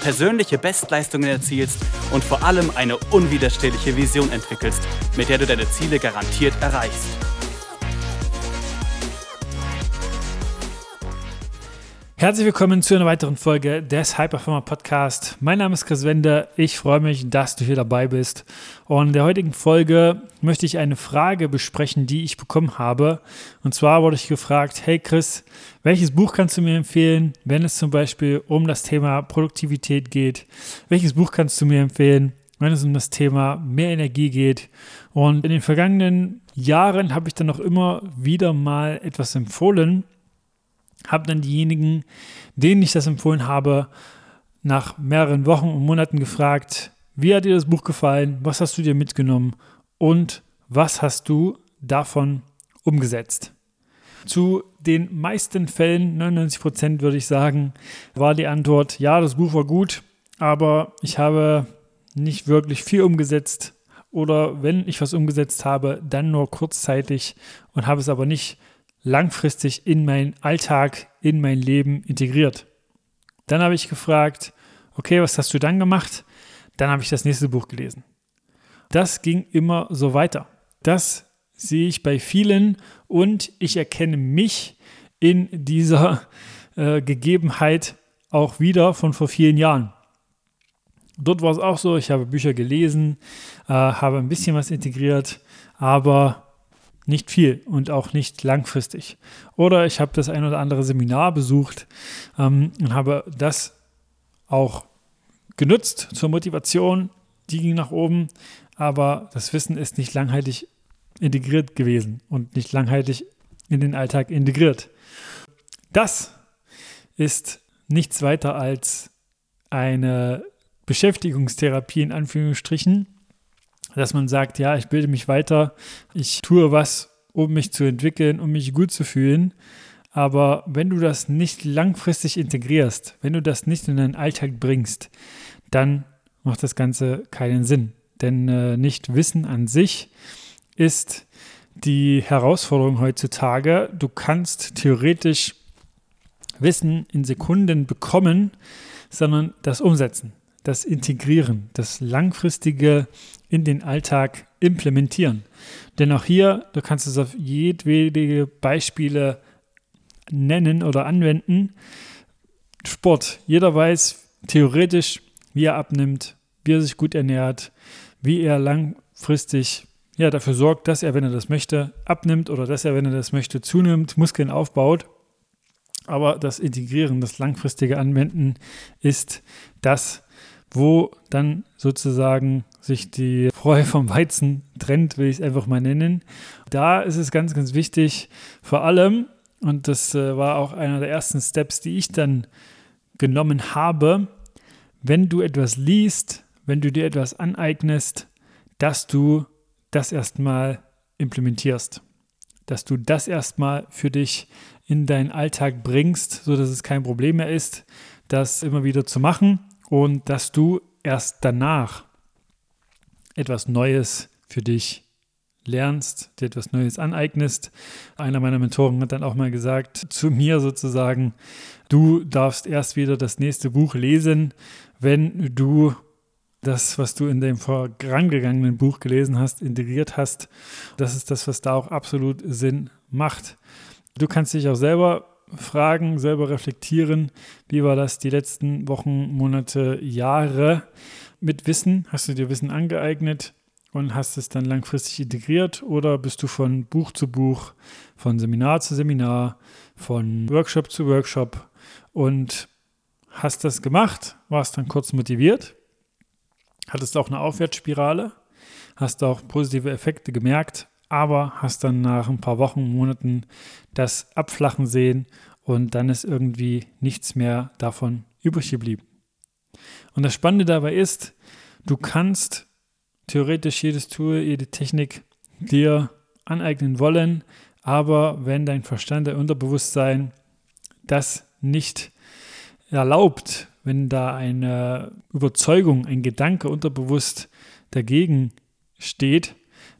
persönliche Bestleistungen erzielst und vor allem eine unwiderstehliche Vision entwickelst, mit der du deine Ziele garantiert erreichst. Herzlich willkommen zu einer weiteren Folge des Hyperformer Podcast. Mein Name ist Chris Wende. Ich freue mich, dass du hier dabei bist. Und in der heutigen Folge möchte ich eine Frage besprechen, die ich bekommen habe. Und zwar wurde ich gefragt, hey Chris, welches Buch kannst du mir empfehlen, wenn es zum Beispiel um das Thema Produktivität geht? Welches Buch kannst du mir empfehlen, wenn es um das Thema mehr Energie geht? Und in den vergangenen Jahren habe ich dann noch immer wieder mal etwas empfohlen habe dann diejenigen, denen ich das empfohlen habe, nach mehreren Wochen und Monaten gefragt, wie hat dir das Buch gefallen, was hast du dir mitgenommen und was hast du davon umgesetzt. Zu den meisten Fällen, 99 Prozent würde ich sagen, war die Antwort, ja, das Buch war gut, aber ich habe nicht wirklich viel umgesetzt oder wenn ich was umgesetzt habe, dann nur kurzzeitig und habe es aber nicht langfristig in meinen Alltag, in mein Leben integriert. Dann habe ich gefragt, okay, was hast du dann gemacht? Dann habe ich das nächste Buch gelesen. Das ging immer so weiter. Das sehe ich bei vielen und ich erkenne mich in dieser äh, Gegebenheit auch wieder von vor vielen Jahren. Dort war es auch so, ich habe Bücher gelesen, äh, habe ein bisschen was integriert, aber nicht viel und auch nicht langfristig. Oder ich habe das ein oder andere Seminar besucht ähm, und habe das auch genutzt zur Motivation. Die ging nach oben, aber das Wissen ist nicht langhaltig integriert gewesen und nicht langhaltig in den Alltag integriert. Das ist nichts weiter als eine Beschäftigungstherapie in Anführungsstrichen, dass man sagt, ja, ich bilde mich weiter, ich tue was, um mich zu entwickeln, um mich gut zu fühlen. Aber wenn du das nicht langfristig integrierst, wenn du das nicht in deinen Alltag bringst, dann macht das Ganze keinen Sinn. Denn äh, nicht Wissen an sich ist die Herausforderung heutzutage. Du kannst theoretisch Wissen in Sekunden bekommen, sondern das Umsetzen, das Integrieren, das langfristige in den Alltag implementieren. Denn auch hier, du kannst es auf jedwede Beispiele nennen oder anwenden. Sport. Jeder weiß theoretisch, wie er abnimmt, wie er sich gut ernährt, wie er langfristig ja, dafür sorgt, dass er, wenn er das möchte, abnimmt oder dass er, wenn er das möchte, zunimmt, Muskeln aufbaut. Aber das Integrieren, das langfristige Anwenden ist das, wo dann sozusagen sich die Freu vom Weizen trennt, will ich es einfach mal nennen. Da ist es ganz, ganz wichtig, vor allem, und das äh, war auch einer der ersten Steps, die ich dann genommen habe, wenn du etwas liest, wenn du dir etwas aneignest, dass du das erstmal implementierst, dass du das erstmal für dich in deinen Alltag bringst, sodass es kein Problem mehr ist, das immer wieder zu machen und dass du erst danach etwas Neues für dich lernst, dir etwas Neues aneignest. Einer meiner Mentoren hat dann auch mal gesagt zu mir sozusagen, du darfst erst wieder das nächste Buch lesen, wenn du das, was du in dem vorangegangenen Buch gelesen hast, integriert hast. Das ist das, was da auch absolut Sinn macht. Du kannst dich auch selber fragen, selber reflektieren. Wie war das die letzten Wochen, Monate, Jahre mit Wissen? Hast du dir Wissen angeeignet und hast es dann langfristig integriert oder bist du von Buch zu Buch, von Seminar zu Seminar, von Workshop zu Workshop und hast das gemacht, warst dann kurz motiviert, hattest auch eine Aufwärtsspirale, hast auch positive Effekte gemerkt, aber hast dann nach ein paar Wochen, Monaten das abflachen sehen und dann ist irgendwie nichts mehr davon übrig geblieben. Und das Spannende dabei ist, du kannst theoretisch jedes Tool, jede Technik dir aneignen wollen, aber wenn dein Verstand, dein Unterbewusstsein das nicht erlaubt, wenn da eine Überzeugung, ein Gedanke unterbewusst dagegen steht,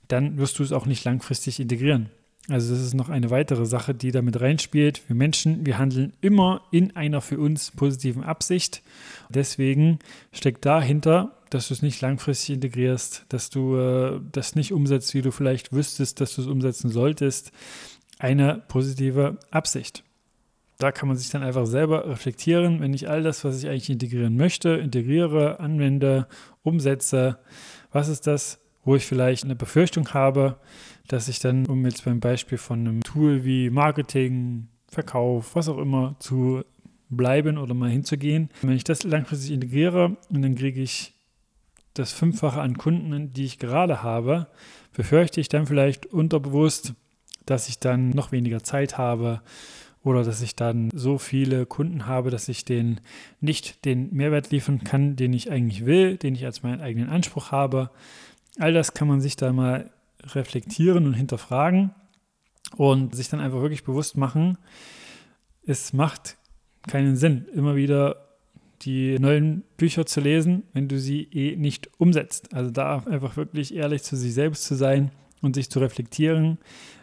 dann wirst du es auch nicht langfristig integrieren. Also das ist noch eine weitere Sache, die damit reinspielt. Wir Menschen, wir handeln immer in einer für uns positiven Absicht. Deswegen steckt dahinter, dass du es nicht langfristig integrierst, dass du äh, das nicht umsetzt, wie du vielleicht wüsstest, dass du es umsetzen solltest, eine positive Absicht. Da kann man sich dann einfach selber reflektieren, wenn ich all das, was ich eigentlich integrieren möchte, integriere, anwende, umsetze, was ist das, wo ich vielleicht eine Befürchtung habe, dass ich dann, um jetzt beim Beispiel von einem Tool wie Marketing, Verkauf, was auch immer zu bleiben oder mal hinzugehen, wenn ich das langfristig integriere und dann kriege ich das Fünffache an Kunden, die ich gerade habe, befürchte ich dann vielleicht unterbewusst, dass ich dann noch weniger Zeit habe, oder dass ich dann so viele Kunden habe, dass ich denen nicht den Mehrwert liefern kann, den ich eigentlich will, den ich als meinen eigenen Anspruch habe. All das kann man sich da mal reflektieren und hinterfragen und sich dann einfach wirklich bewusst machen, es macht keinen Sinn, immer wieder die neuen Bücher zu lesen, wenn du sie eh nicht umsetzt. Also da einfach wirklich ehrlich zu sich selbst zu sein und sich zu reflektieren,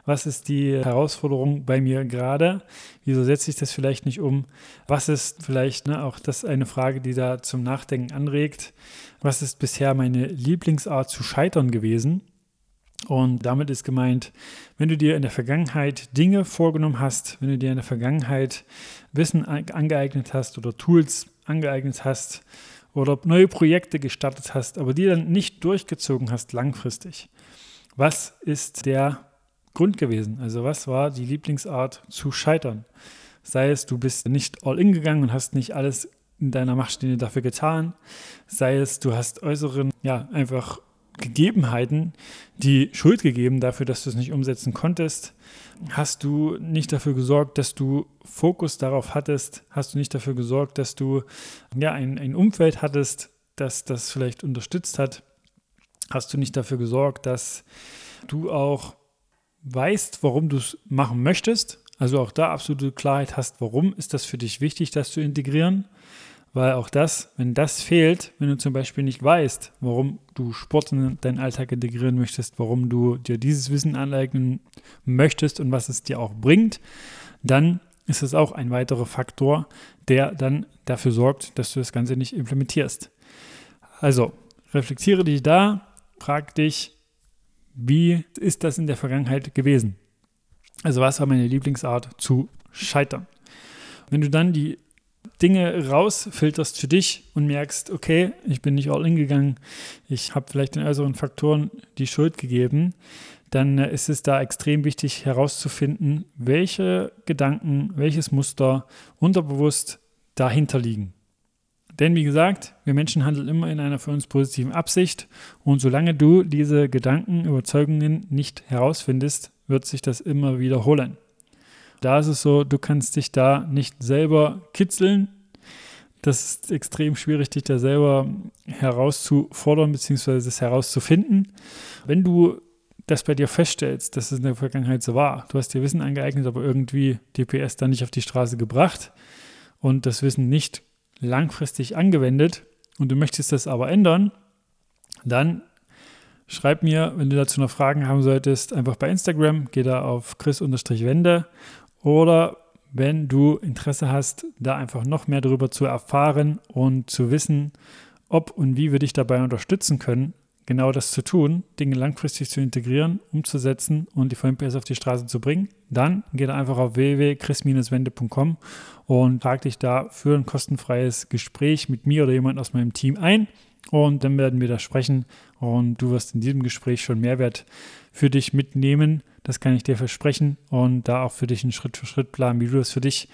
was ist die Herausforderung bei mir gerade, wieso setze ich das vielleicht nicht um, was ist vielleicht ne, auch das eine Frage, die da zum Nachdenken anregt, was ist bisher meine Lieblingsart zu scheitern gewesen. Und damit ist gemeint, wenn du dir in der Vergangenheit Dinge vorgenommen hast, wenn du dir in der Vergangenheit Wissen angeeignet hast oder Tools angeeignet hast oder neue Projekte gestartet hast, aber die dann nicht durchgezogen hast langfristig, was ist der Grund gewesen? Also was war die Lieblingsart zu scheitern? Sei es, du bist nicht all in gegangen und hast nicht alles in deiner Machtstehende dafür getan. Sei es, du hast äußeren, ja, einfach Gegebenheiten die Schuld gegeben dafür, dass du es nicht umsetzen konntest. Hast du nicht dafür gesorgt, dass du Fokus darauf hattest? Hast du nicht dafür gesorgt, dass du ja ein, ein Umfeld hattest, das das vielleicht unterstützt hat? Hast du nicht dafür gesorgt, dass du auch weißt, warum du es machen möchtest. Also auch da absolute Klarheit hast, warum ist das für dich wichtig, das zu integrieren. Weil auch das, wenn das fehlt, wenn du zum Beispiel nicht weißt, warum du Sport in deinen Alltag integrieren möchtest, warum du dir dieses Wissen aneignen möchtest und was es dir auch bringt, dann ist es auch ein weiterer Faktor, der dann dafür sorgt, dass du das Ganze nicht implementierst. Also reflektiere dich da, frag dich, wie ist das in der Vergangenheit gewesen? Also was war meine Lieblingsart zu scheitern? Wenn du dann die Dinge rausfilterst für dich und merkst, okay, ich bin nicht all in gegangen, ich habe vielleicht den äußeren Faktoren die Schuld gegeben, dann ist es da extrem wichtig herauszufinden, welche Gedanken, welches Muster unterbewusst dahinter liegen. Denn wie gesagt, wir Menschen handeln immer in einer für uns positiven Absicht und solange du diese Gedanken, Überzeugungen nicht herausfindest, wird sich das immer wiederholen. Da ist es so, du kannst dich da nicht selber kitzeln. Das ist extrem schwierig, dich da selber herauszufordern bzw. das herauszufinden. Wenn du das bei dir feststellst, dass es in der Vergangenheit so war, du hast dir Wissen angeeignet, aber irgendwie DPS dann nicht auf die Straße gebracht und das Wissen nicht langfristig angewendet und du möchtest das aber ändern, dann schreib mir, wenn du dazu noch Fragen haben solltest, einfach bei Instagram, geh da auf chris-wende oder wenn du Interesse hast, da einfach noch mehr darüber zu erfahren und zu wissen, ob und wie wir dich dabei unterstützen können, genau das zu tun, Dinge langfristig zu integrieren, umzusetzen und die VMPS auf die Straße zu bringen, dann geh einfach auf www.chris-wende.com und trag dich da für ein kostenfreies Gespräch mit mir oder jemand aus meinem Team ein. Und dann werden wir da sprechen und du wirst in diesem Gespräch schon Mehrwert für dich mitnehmen. Das kann ich dir versprechen und da auch für dich einen Schritt-für-Schritt-Plan, wie du das für dich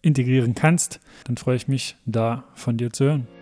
integrieren kannst. Dann freue ich mich, da von dir zu hören.